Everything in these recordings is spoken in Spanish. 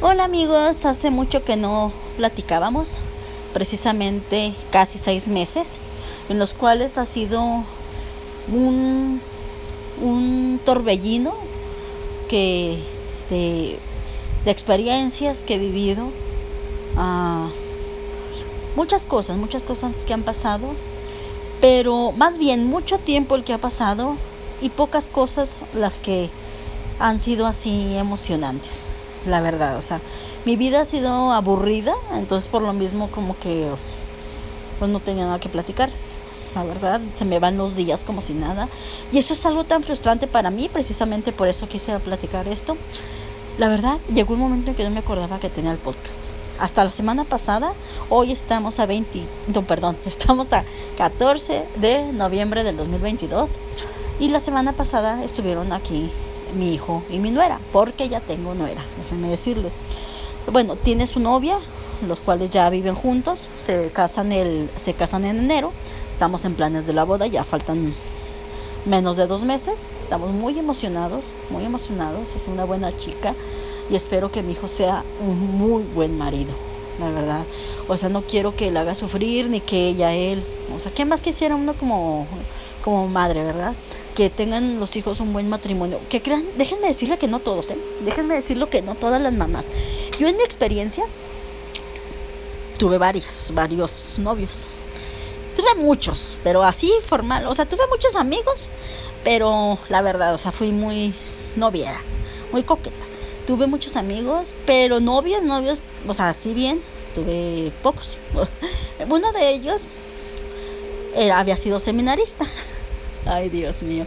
Hola amigos, hace mucho que no platicábamos, precisamente casi seis meses, en los cuales ha sido un, un torbellino que de, experiencias que he vivido, ah, muchas cosas, muchas cosas que han pasado, pero más bien mucho tiempo el que ha pasado y pocas cosas las que han sido así emocionantes la verdad. O sea, mi vida ha sido aburrida, entonces por lo mismo como que pues no tenía nada que platicar. La verdad, se me van los días como si nada. Y eso es algo tan frustrante para mí, precisamente por eso quise platicar esto. La verdad, llegó un momento en que no me acordaba que tenía el podcast. Hasta la semana pasada, hoy estamos a 20, no, perdón, estamos a 14 de noviembre del 2022. Y la semana pasada estuvieron aquí mi hijo y mi nuera, porque ya tengo nuera, déjenme decirles. Bueno, tiene su novia, los cuales ya viven juntos, se casan, el, se casan en enero, estamos en planes de la boda, ya faltan menos de dos meses, estamos muy emocionados, muy emocionados, es una buena chica y espero que mi hijo sea un muy buen marido, la verdad. O sea, no quiero que él haga sufrir ni que ella él, o sea, ¿qué más quisiera uno como, como madre, verdad? Que tengan los hijos un buen matrimonio. Que crean, déjenme decirle que no todos, ¿eh? Déjenme decirlo que no todas las mamás. Yo en mi experiencia tuve varios, varios novios. Tuve muchos, pero así formal. O sea, tuve muchos amigos, pero la verdad, o sea, fui muy noviera, muy coqueta. Tuve muchos amigos, pero novios, novios, o sea, así bien, tuve pocos. Uno de ellos había sido seminarista. Ay, Dios mío.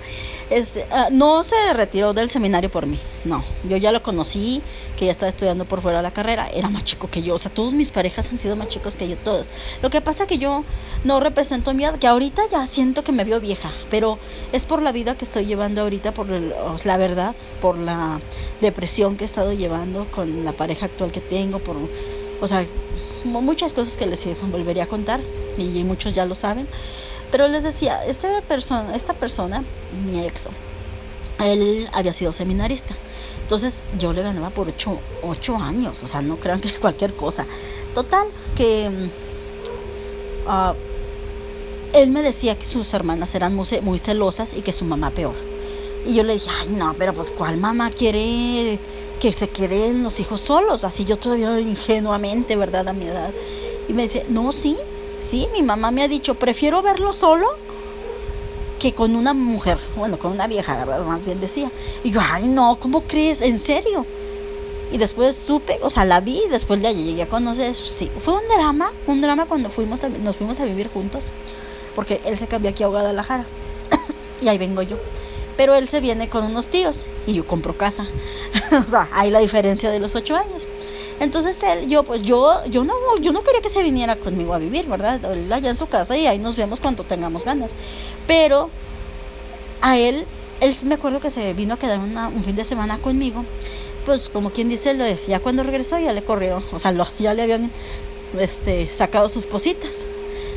Este, ah, no se retiró del seminario por mí, no. Yo ya lo conocí, que ya estaba estudiando por fuera de la carrera, era más chico que yo. O sea, todos mis parejas han sido más chicos que yo, todos. Lo que pasa que yo no represento mi edad, que ahorita ya siento que me veo vieja, pero es por la vida que estoy llevando ahorita, por la verdad, por la depresión que he estado llevando con la pareja actual que tengo, por, o sea, muchas cosas que les volvería a contar y muchos ya lo saben. Pero les decía, esta persona, esta persona, mi ex, él había sido seminarista. Entonces yo le ganaba por ocho, años, o sea, no crean que es cualquier cosa. Total, que uh, él me decía que sus hermanas eran muy, muy, celosas y que su mamá peor. Y yo le dije, ay, no, pero pues ¿cuál mamá quiere que se queden los hijos solos? Así yo todavía ingenuamente, ¿verdad? A mi edad. Y me dice, no, sí, Sí, mi mamá me ha dicho, prefiero verlo solo que con una mujer, bueno, con una vieja, ¿verdad? Más bien decía. Y yo, ay, no, ¿cómo crees? ¿En serio? Y después supe, o sea, la vi y después ya llegué a conocer. Sí, fue un drama, un drama cuando fuimos nos fuimos a vivir juntos, porque él se cambió aquí a Guadalajara y ahí vengo yo. Pero él se viene con unos tíos y yo compro casa. o sea, hay la diferencia de los ocho años. Entonces él, yo, pues yo, yo no, yo no quería que se viniera conmigo a vivir, ¿verdad? Allá en su casa y ahí nos vemos cuando tengamos ganas. Pero a él, él me acuerdo que se vino a quedar un fin de semana conmigo. Pues como quien dice, ya cuando regresó ya le corrió, o sea, ya le habían este, sacado sus cositas.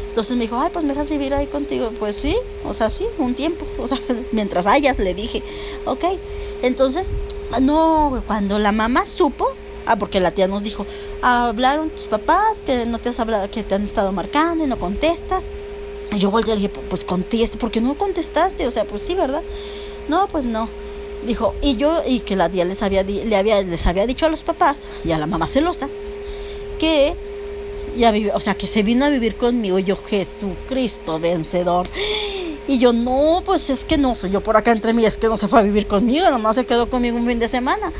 Entonces me dijo, ay, pues me dejas vivir ahí contigo. Pues sí, o sea, sí, un tiempo. O sea, mientras hayas, le dije, ok. Entonces, no, cuando la mamá supo, Ah, porque la tía nos dijo, hablaron tus papás, que no te has hablado, que te han estado marcando y no contestas. Y yo volteé y le dije, pues conteste, porque no contestaste? O sea, pues sí, ¿verdad? No, pues no. Dijo, y yo, y que la tía les había, le había, les había dicho a los papás y a la mamá celosa que ya vive, o sea, que se vino a vivir conmigo. Y yo, Jesucristo vencedor. Y yo, no, pues es que no, soy yo por acá entre mí, es que no se fue a vivir conmigo, nomás se quedó conmigo un fin de semana.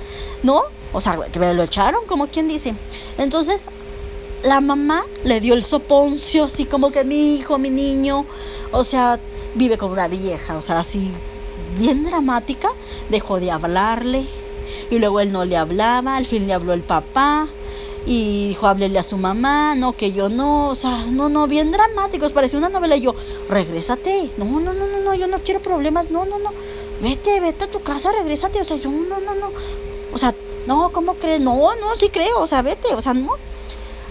No, o sea, que me lo echaron, como quien dice. Entonces, la mamá le dio el soponcio, así como que mi hijo, mi niño, o sea, vive como una vieja, o sea, así, bien dramática, dejó de hablarle. Y luego él no le hablaba, al fin le habló el papá y dijo, háblele a su mamá, no, que yo no, o sea, no, no, bien dramáticos, parecía una novela. Y yo, regrésate, no, no, no, no, no, yo no quiero problemas, no, no, no, vete, vete a tu casa, regrésate, o sea, yo, no, no, no, o sea, no, ¿cómo crees? No, no, sí creo, o sea, vete, o sea, no.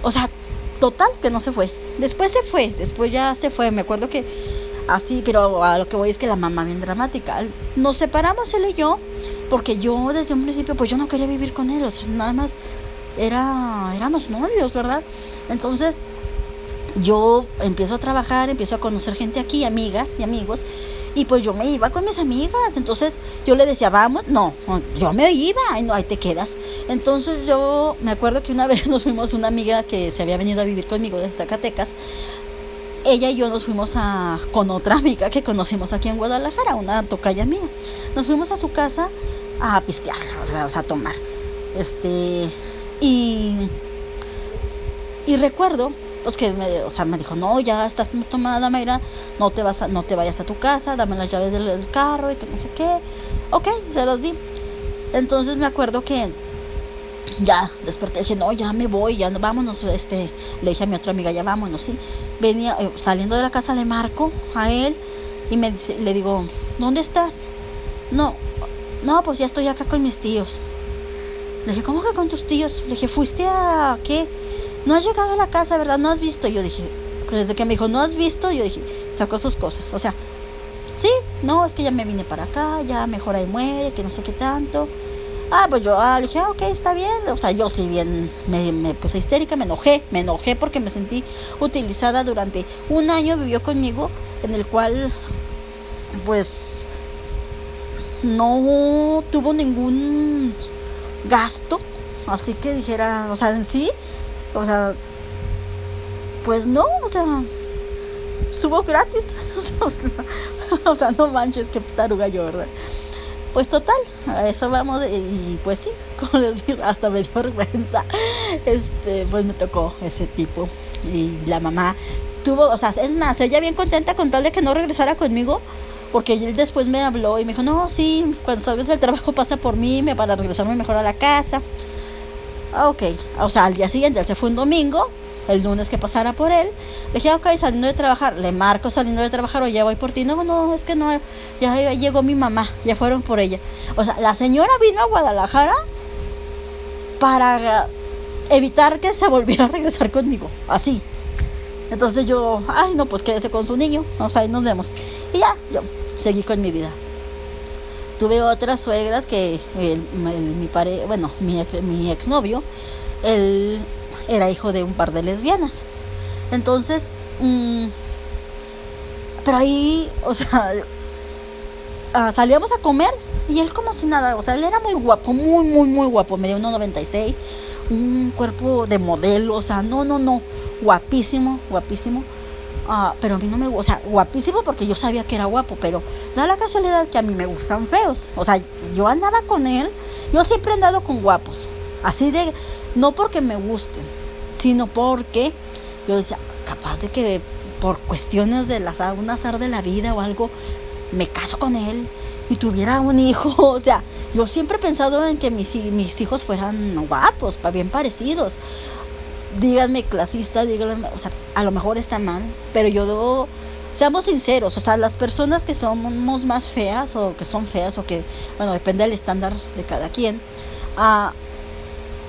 O sea, total que no se fue. Después se fue, después ya se fue. Me acuerdo que así, pero a lo que voy es que la mamá bien dramática. Nos separamos él y yo, porque yo desde un principio, pues yo no quería vivir con él, o sea, nada más era, éramos novios, ¿verdad? Entonces yo empiezo a trabajar, empiezo a conocer gente aquí, amigas y amigos, y pues yo me iba con mis amigas, entonces yo le decía, vamos, no, yo me iba, y no, ahí te quedas. Entonces yo me acuerdo que una vez nos fuimos una amiga que se había venido a vivir conmigo de Zacatecas, ella y yo nos fuimos a, con otra amiga que conocimos aquí en Guadalajara, una tocaya mía. Nos fuimos a su casa a pistear, o sea, a tomar. Este, y, y recuerdo pues que me, o sea, me dijo, no, ya estás tomada, Mayra, no te, vas a, no te vayas a tu casa, dame las llaves del, carro y que no sé qué. Ok, se los di. Entonces me acuerdo que ya desperté, dije, no, ya me voy, ya vámonos, este, le dije a mi otra amiga, ya vámonos, sí. Venía, eh, saliendo de la casa le marco a él y me dice, le digo, ¿dónde estás? No, no, pues ya estoy acá con mis tíos. Le dije, ¿cómo que con tus tíos? Le dije, ¿fuiste a qué? No has llegado a la casa, ¿verdad? No has visto. Yo dije, desde que me dijo, no has visto, yo dije, sacó sus cosas. O sea, sí, no, es que ya me vine para acá, ya mejor ahí muere, que no sé qué tanto. Ah, pues yo ah, le dije, ah, ok, está bien. O sea, yo sí bien me, me puse histérica, me enojé, me enojé porque me sentí utilizada durante un año, vivió conmigo, en el cual, pues, no tuvo ningún gasto. Así que dijera, o sea, en sí, o sea, pues no, o sea, estuvo gratis. O sea, no manches, qué taruga yo. Pues total, a eso vamos y pues sí, como les digo, hasta me dio vergüenza. Este, pues me tocó ese tipo. Y la mamá tuvo, o sea, es más, ella bien contenta con que no regresara conmigo, porque él después me habló y me dijo, no, sí, cuando salgas del trabajo pasa por mí para regresarme mejor a la casa. Ah, ok, o sea, al día siguiente, él se fue un domingo, el lunes que pasara por él, le dije, ok, saliendo de trabajar, le marco saliendo de trabajar, o ya voy por ti, no, no, es que no, ya, llegó mi mamá, ya fueron por ella. O sea, la señora vino a Guadalajara para evitar que se volviera a regresar conmigo, así. Entonces yo, ay, no, pues quédese con su niño, o sea, ahí nos vemos. Y ya, yo seguí con mi vida tuve otras suegras que mi pare, bueno, mi, exnovio, él era hijo de un par de lesbianas. Entonces, mm, pero ahí, o sea, ah, salíamos a comer y él como si nada, o sea, él era muy guapo, muy, muy, muy guapo, medio 1,96, un cuerpo de modelo, o sea, no, no, no, guapísimo, guapísimo. Ah, pero a mí no me gusta, o sea, guapísimo porque yo sabía que era guapo, pero da la casualidad que a mí me gustan feos. O sea, yo andaba con él, yo siempre he andado con guapos, así de, no porque me gusten, sino porque yo decía, capaz de que por cuestiones de las, un azar de la vida o algo, me caso con él y tuviera un hijo, o sea, yo siempre he pensado en que mis, mis hijos fueran guapos, bien parecidos díganme clasista, díganme, o sea, a lo mejor está mal, pero yo debo, seamos sinceros, o sea, las personas que somos más feas o que son feas o que, bueno, depende del estándar de cada quien, ah,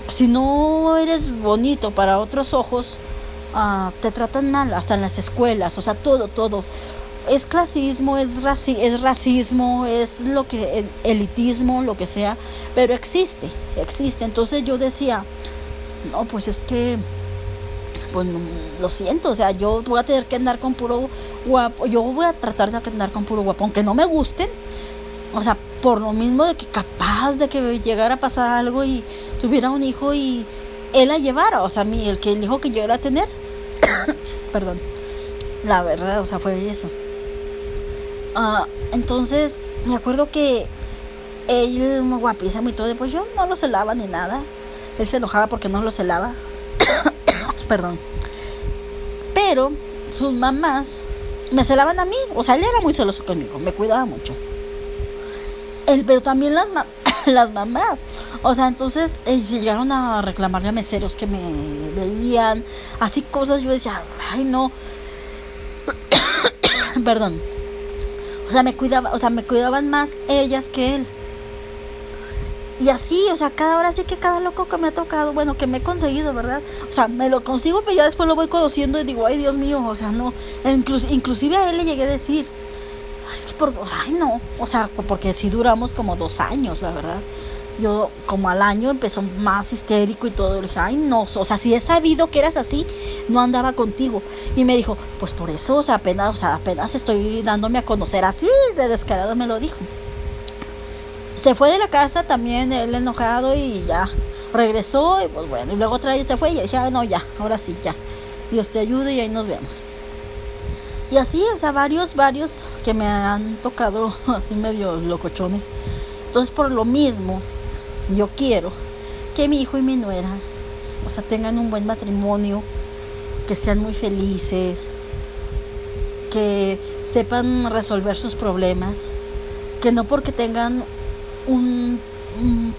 si no eres bonito para otros ojos, ah, te tratan mal, hasta en las escuelas, o sea, todo, todo. Es clasismo, es, raci es racismo, es lo que, elitismo, lo que sea, pero existe, existe. Entonces yo decía, no, pues es que, pues lo siento, o sea, yo voy a tener que andar con puro guapo, yo voy a tratar de andar con puro guapo, aunque no me gusten, o sea, por lo mismo de que capaz de que llegara a pasar algo y tuviera un hijo y él la llevara, o sea, mi, el que el hijo que yo era tener, perdón, la verdad, o sea, fue eso. Ah, entonces, me acuerdo que él muy guapísimo y todo, pues yo no lo celaba ni nada. Él se enojaba porque no lo celaba. Perdón. Pero sus mamás me celaban a mí. O sea, él era muy celoso conmigo. Me cuidaba mucho. Él, pero también las, mamás. O sea, entonces eh, llegaron a reclamarle a meseros que me veían. Así cosas. Yo decía, ay, no. Perdón. O sea, me cuidaba, o sea, me cuidaban más ellas que él. Y así, o sea, cada hora sí que cada loco que me ha tocado, bueno, que me he conseguido, ¿verdad? O sea, me lo consigo, pero ya después lo voy conociendo y digo, ay, Dios mío, o sea, no. inclusive a él le llegué a decir, es que por, ay, no, o sea, porque si duramos como dos años, la verdad. yo como al año empezó más histérico y todo. Le dije, ay no, o sea, si he sabido que eras así, no andaba contigo. Y me dijo, pues por eso, o sea, apenas, o sea, apenas estoy dándome a conocer así, de descarado me lo dijo. Se fue de la casa también él enojado y ya regresó y pues bueno, y luego otra vez se fue y dije, ay no, ya, ahora sí, ya. Dios te ayude y ahí nos vemos. Y así, o sea, varios, varios que me han tocado así medio locochones. Entonces, por lo mismo, yo quiero que mi hijo y mi nuera, o sea, tengan un buen matrimonio, que sean muy felices, que sepan resolver sus problemas, que no porque tengan un,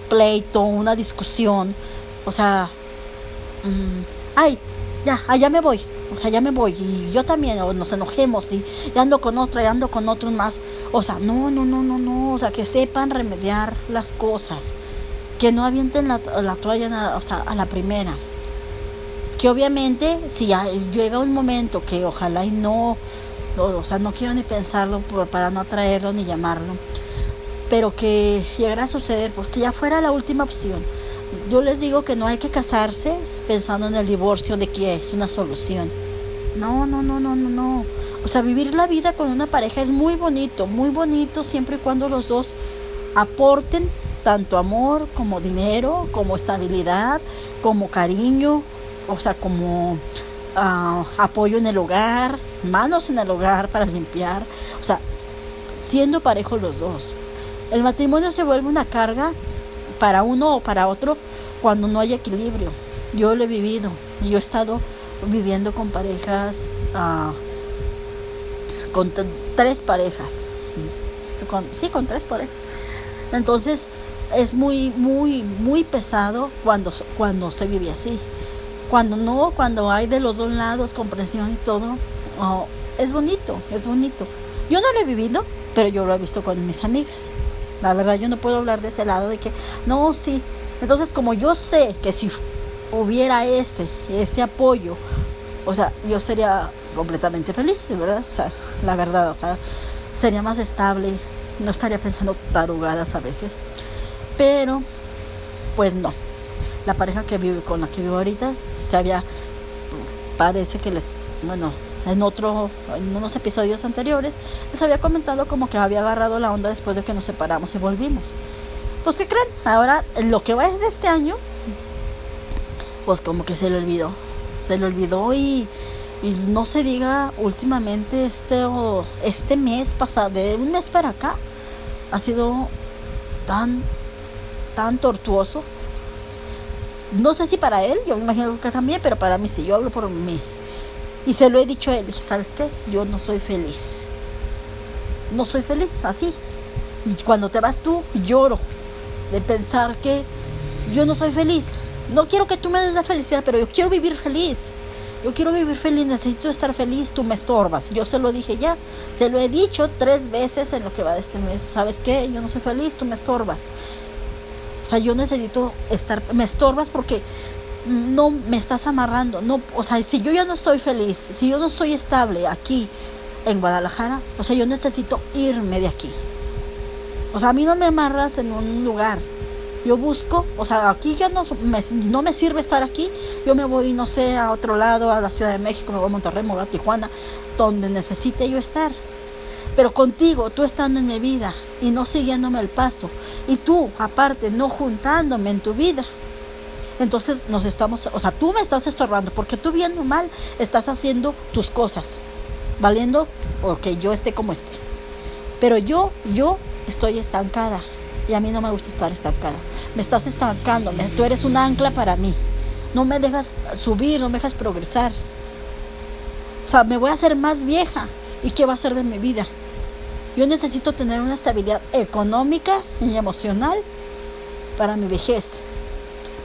pleito, una discusión, o sea, mm, ay, ya, allá me voy, o sea, ya me voy, y yo también, o nos enojemos, y, y ando con otra, y ando con otro más, o sea, no, no, no, no, no, o sea, que sepan remediar las cosas, que no avienten la, toalla a la primera. Que obviamente si llega un momento que ojalá y no, o sea, no quiero ni pensarlo para no atraerlo ni llamarlo, pero que llegara a suceder, porque ya fuera la última opción. Yo les digo que no hay que casarse pensando en el divorcio de que es una solución. No, no, no, no, no, no. O sea, vivir la vida con una pareja es muy bonito, muy bonito siempre y cuando los dos aporten tanto amor como dinero, como estabilidad, como cariño, o sea, como ah, apoyo en el hogar, manos en el hogar para limpiar, o sea, siendo parejos los dos. El matrimonio se vuelve una carga para uno o para otro cuando no hay equilibrio. Yo lo he vivido, yo he estado viviendo con parejas, ah, con tres parejas, sí, con tres parejas. Entonces, es muy, muy, muy pesado cuando, cuando se vive así. Cuando no, cuando hay de los dos lados comprensión y todo, oh, es bonito, es bonito. Yo no lo he vivido, pero yo lo he visto con mis amigas. La verdad, yo no puedo hablar de ese lado de que, no, sí. Entonces, como yo sé que si hubiera ese, ese apoyo, o sea, yo sería completamente feliz, de verdad. O sea, la verdad, o sea, sería más estable, no estaría pensando tarugadas a veces. Pero, pues no. La pareja que vive con la que vivo ahorita se había, parece que les, bueno, en otro, en unos episodios anteriores, les había comentado como que había agarrado la onda después de que nos separamos y volvimos. Pues, ¿qué creen? Ahora, lo que va de este año, pues como que se le olvidó. Se le olvidó y, y no se diga últimamente este, este mes pasado, de un mes para acá, ha sido tan tan tortuoso. No sé si para él, yo me imagino que también, pero para mí sí, yo hablo por mí. Y se lo he dicho a él, dije, ¿sabes qué? Yo no soy feliz. No soy feliz, así. Y cuando te vas tú, lloro de pensar que yo no soy feliz. No quiero que tú me des la felicidad, pero yo quiero vivir feliz. Yo quiero vivir feliz, necesito estar feliz, tú me estorbas. Yo se lo dije ya, se lo he dicho tres veces en lo que va de este mes. ¿Sabes qué? Yo no soy feliz, tú me estorbas. O sea, yo necesito estar, me estorbas porque no me estás amarrando. No, o sea, si yo ya no estoy feliz, si yo no estoy estable aquí en Guadalajara, o sea, yo necesito irme de aquí. O sea, a mí no me amarras en un lugar. Yo busco, o sea, aquí ya no me, no me sirve estar aquí. Yo me voy, no sé, a otro lado, a la Ciudad de México, me voy a Monterrey, me voy a Tijuana, donde necesite yo estar. Pero contigo, tú estando en mi vida y no siguiéndome el paso, y tú, aparte, no juntándome en tu vida, entonces nos estamos, o sea, tú me estás estorbando, porque tú bien o mal estás haciendo tus cosas, valiendo o que yo esté como esté. Pero yo, yo estoy estancada y a mí no me gusta estar estancada. Me estás estancando, tú eres un ancla para mí. No me dejas subir, no me dejas progresar. O sea, me voy a hacer más vieja. ¿Y qué va a ser de mi vida? Yo necesito tener una estabilidad económica y emocional para mi vejez.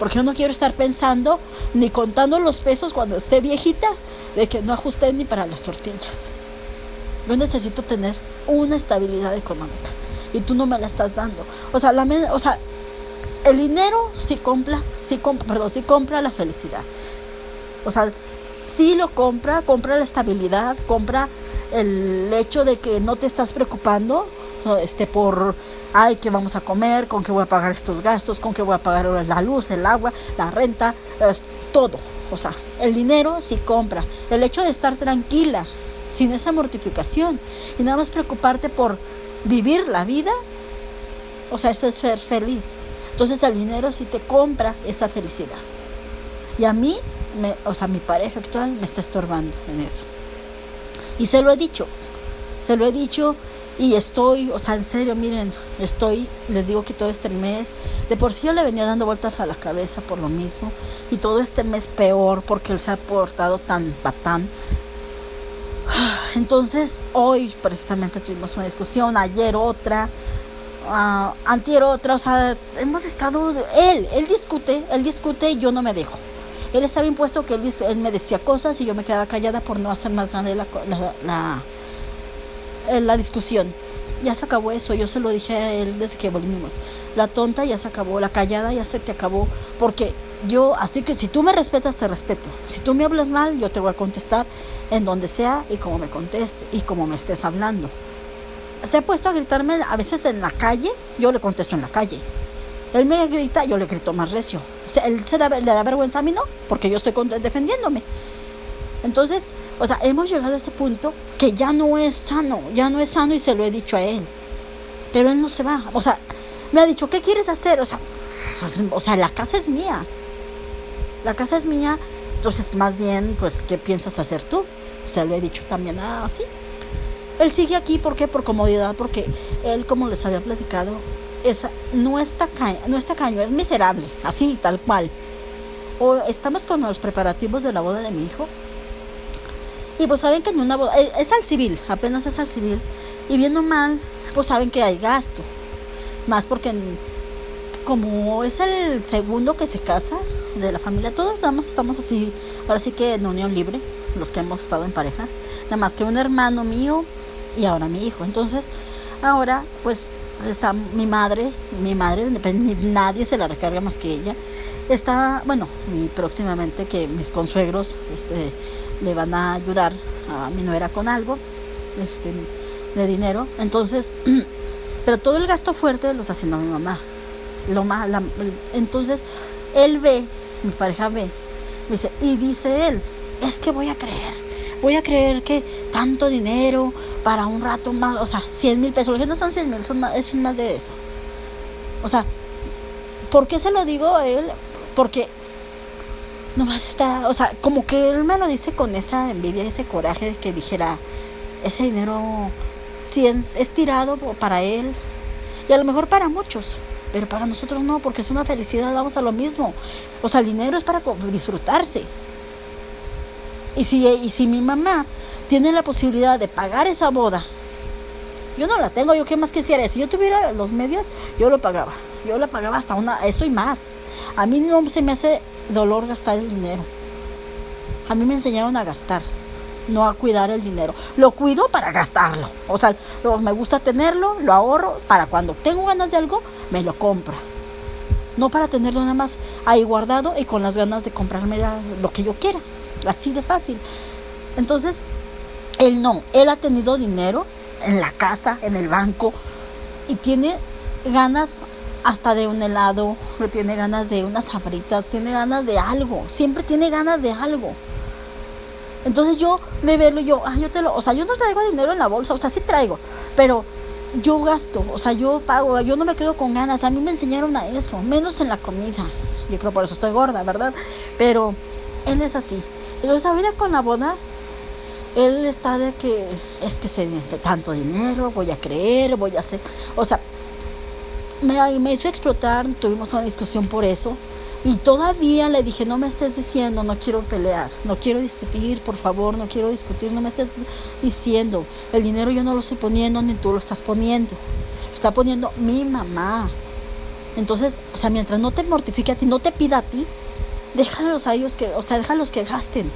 Porque yo no quiero estar pensando ni contando los pesos cuando esté viejita de que no ajusté ni para las tortillas. Yo necesito tener una estabilidad económica y tú no me la estás dando. O sea, la, o sea el dinero sí compra, sí compra, perdón, sí compra la felicidad. O sea, sí lo compra, compra la estabilidad, compra el hecho de que no te estás preocupando este, por ay, ¿qué vamos a comer? ¿Con qué voy a pagar estos gastos? ¿Con qué voy a pagar la luz, el agua, la renta? todo. O sea, el dinero sí compra. El hecho de estar tranquila, sin esa mortificación y nada más preocuparte por vivir la vida, o sea, eso es ser feliz. Entonces el dinero sí te compra esa felicidad. Y a mí, o sea, mi pareja actual me está estorbando en eso. Y se lo he dicho, se lo he dicho y estoy, o sea, en serio, miren, estoy, les digo que todo este mes, de por sí yo le venía dando vueltas a la cabeza por lo mismo, y todo este mes peor porque él se ha portado tan patán. Entonces, hoy precisamente tuvimos una discusión, ayer otra, uh, antier otra, o sea, hemos estado, él, él discute, él discute y yo no me dejo. Él estaba impuesto que él, me decía cosas y yo me quedaba callada por no hacer más grande la, la, la discusión. Ya se acabó eso, yo se lo dije a él desde que volvimos. La tonta ya se acabó, la callada ya se te acabó, porque yo, así que si tú me respetas, te respeto. Si tú me hablas mal, yo te voy a contestar en donde sea y como me conteste y como me estés hablando. Se ha puesto a gritarme a veces en la calle, yo le contesto en la calle. Él me grita, yo le grito más recio. Él se da, le da vergüenza a mí, ¿no? Porque yo estoy defendiéndome. Entonces, o sea, hemos llegado a ese punto que ya no es sano, ya no es sano y se lo he dicho a él. Pero él no se va. O sea, me ha dicho, ¿qué quieres hacer? O sea, o sea, la casa es mía. La casa es mía, entonces más bien, pues, ¿qué piensas hacer tú? Se lo he dicho también así. Él sigue aquí, ¿por qué? Por comodidad, porque él, como les había platicado, es, no, está no está caño, es miserable, así, tal cual. O estamos con los preparativos de la boda de mi hijo. Y pues saben que en una boda, eh, es al civil, apenas es al civil. Y viendo mal, pues saben que hay gasto. Más porque como es el segundo que se casa de la familia, todos estamos así, ahora sí que en unión libre, los que hemos estado en pareja. Nada más que un hermano mío y ahora mi hijo. Entonces, ahora pues está mi madre, mi madre, nadie se la recarga más que ella. Está, bueno, próximamente que mis consuegros este, le van a ayudar a mi nuera con algo este, de dinero. Entonces, pero todo el gasto fuerte lo está haciendo mi mamá. Lo más, entonces, él ve, mi pareja ve, dice, y dice él, es que voy a creer, voy a creer que tanto dinero para un rato más, o sea, 100 mil pesos, no son 100 mil, son más, es más de eso. O sea, ¿por qué se lo digo a él? Porque nomás está, o sea, como que él me lo dice con esa envidia, ese coraje de que dijera, ese dinero, si es, es tirado para él, y a lo mejor para muchos, pero para nosotros no, porque es una felicidad, vamos a lo mismo. O sea, el dinero es para disfrutarse. Y si, y si mi mamá tiene la posibilidad de pagar esa boda, yo no la tengo, yo qué más quisiera. Si yo tuviera los medios, yo lo pagaba. Yo la pagaba hasta una, esto y más. A mí no se me hace dolor gastar el dinero. A mí me enseñaron a gastar, no a cuidar el dinero. Lo cuido para gastarlo. O sea, me gusta tenerlo, lo ahorro para cuando tengo ganas de algo, me lo compro. No para tenerlo nada más ahí guardado y con las ganas de comprarme lo que yo quiera. Así de fácil. Entonces, él no. Él ha tenido dinero en la casa, en el banco y tiene ganas hasta de un helado, tiene ganas de unas sabritas, tiene ganas de algo, siempre tiene ganas de algo. Entonces yo me verlo yo, ah, yo te lo, o sea, yo no traigo dinero en la bolsa, o sea, sí traigo, pero yo gasto, o sea, yo pago, yo no me quedo con ganas, a mí me enseñaron a eso, menos en la comida. Yo creo por eso estoy gorda, ¿verdad? Pero él es así. Entonces ahorita con la boda, él está de que es que se tanto dinero, voy a creer, voy a hacer, o sea, me, hizo explotar, tuvimos una discusión por eso. Y todavía le dije, no me estés diciendo, no quiero pelear, no quiero discutir, por favor, no quiero discutir, no me estés diciendo, el dinero yo no lo estoy poniendo ni tú lo estás poniendo, lo está poniendo mi mamá. Entonces, o sea, mientras no te mortifique a ti, no te pida a ti, déjalos a ellos que, o sea, déjalos que gasten.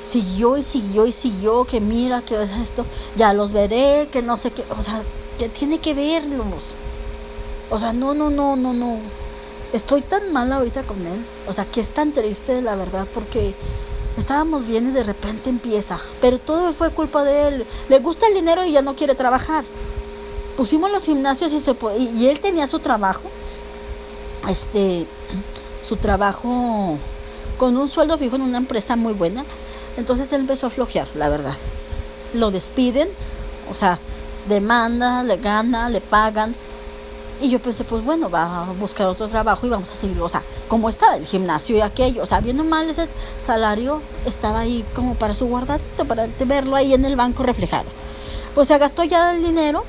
Siguió y siguió y siguió, que mira, que es esto, ya los veré, que no sé qué, o sea, que tiene que verlos. O sea, no, no, no, no, no estoy tan mal ahorita con él. O sea, que es tan triste, la verdad, porque estábamos bien y de repente empieza. Pero todo fue culpa de él. Le gusta el dinero y ya no quiere trabajar. pusimos los gimnasios y, él tenía su trabajo, este, su trabajo con un sueldo fijo en una empresa muy buena. Entonces él empezó a flojear, la verdad. Lo despiden, o sea, demanda, le gana, le pagan. Y yo pensé, pues bueno, va a buscar otro trabajo y vamos a seguir, o sea, como está el gimnasio y aquello, o sea, viendo mal ese salario, estaba ahí como para su guardadito, para verlo ahí en el banco reflejado. Pues se gastó ya el dinero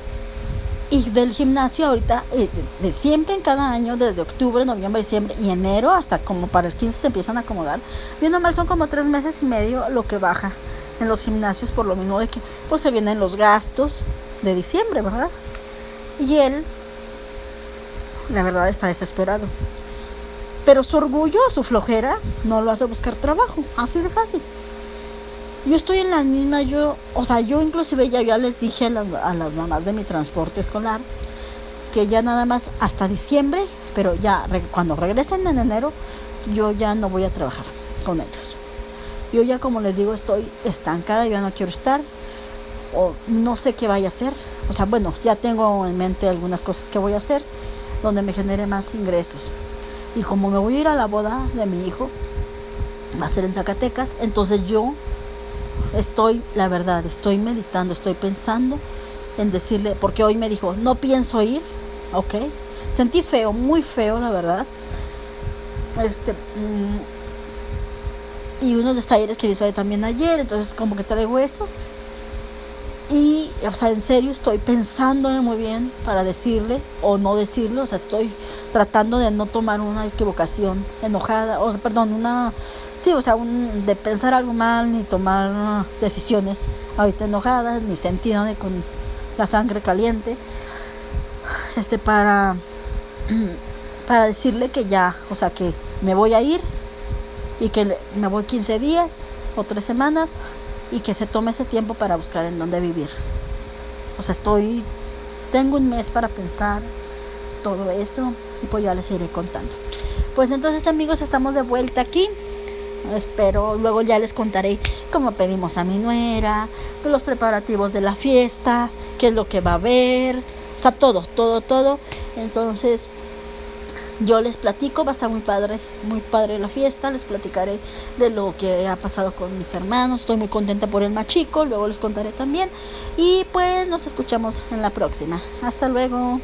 y del gimnasio ahorita, eh, de, siempre en cada año, desde octubre, noviembre, diciembre y enero, hasta como para el 15 se empiezan a acomodar. Viendo mal son como tres meses y medio lo que baja en los gimnasios, por lo mismo de que pues se vienen los gastos de diciembre, ¿verdad? Y él, la verdad, está desesperado. Pero su orgullo, su flojera, no lo hace buscar trabajo, así de fácil. Yo estoy en la misma, yo, o sea, yo inclusive ya, les dije a las, a las mamás de mi transporte escolar que ya nada más hasta diciembre, pero ya cuando regresen en enero, yo ya no voy a trabajar con ellos. Yo ya como les digo estoy estancada, yo ya no quiero estar, o no sé qué vaya a hacer. O sea, bueno, ya tengo en mente algunas cosas que voy a hacer donde me genere más ingresos. Y como me voy a ir a la boda de mi hijo, va a ser en Zacatecas, entonces yo estoy, la verdad, estoy meditando, estoy pensando en decirle, porque hoy me dijo, no pienso ir, ok. Sentí feo, muy feo, la verdad. Este, mm, y unos de talleres que hizo también ayer, entonces como que traigo eso. Y, o sea, en serio estoy pensándole muy bien para decirle o no decirle, o sea, estoy tratando de no tomar una equivocación enojada, o perdón, una sí, o sea, de pensar algo mal, ni tomar decisiones ahorita enojadas, ni sentido de con la sangre caliente, este, para, para decirle que ya, o sea, que me voy a ir y que me voy 15 días o 3 semanas y que se tome ese tiempo para buscar en dónde vivir. O sea, estoy, tengo un mes para pensar todo eso y pues ya les iré contando. Pues entonces amigos, estamos de vuelta aquí espero, luego ya les contaré cómo pedimos a mi nuera, los preparativos de la fiesta, qué es lo que va a haber, o sea, todo, todo, todo. Entonces, yo les platico, va a estar muy padre, muy padre la fiesta, les platicaré de lo que ha pasado con mis hermanos, estoy muy contenta por el más chico, luego les contaré también y pues nos escuchamos en la próxima. Hasta luego.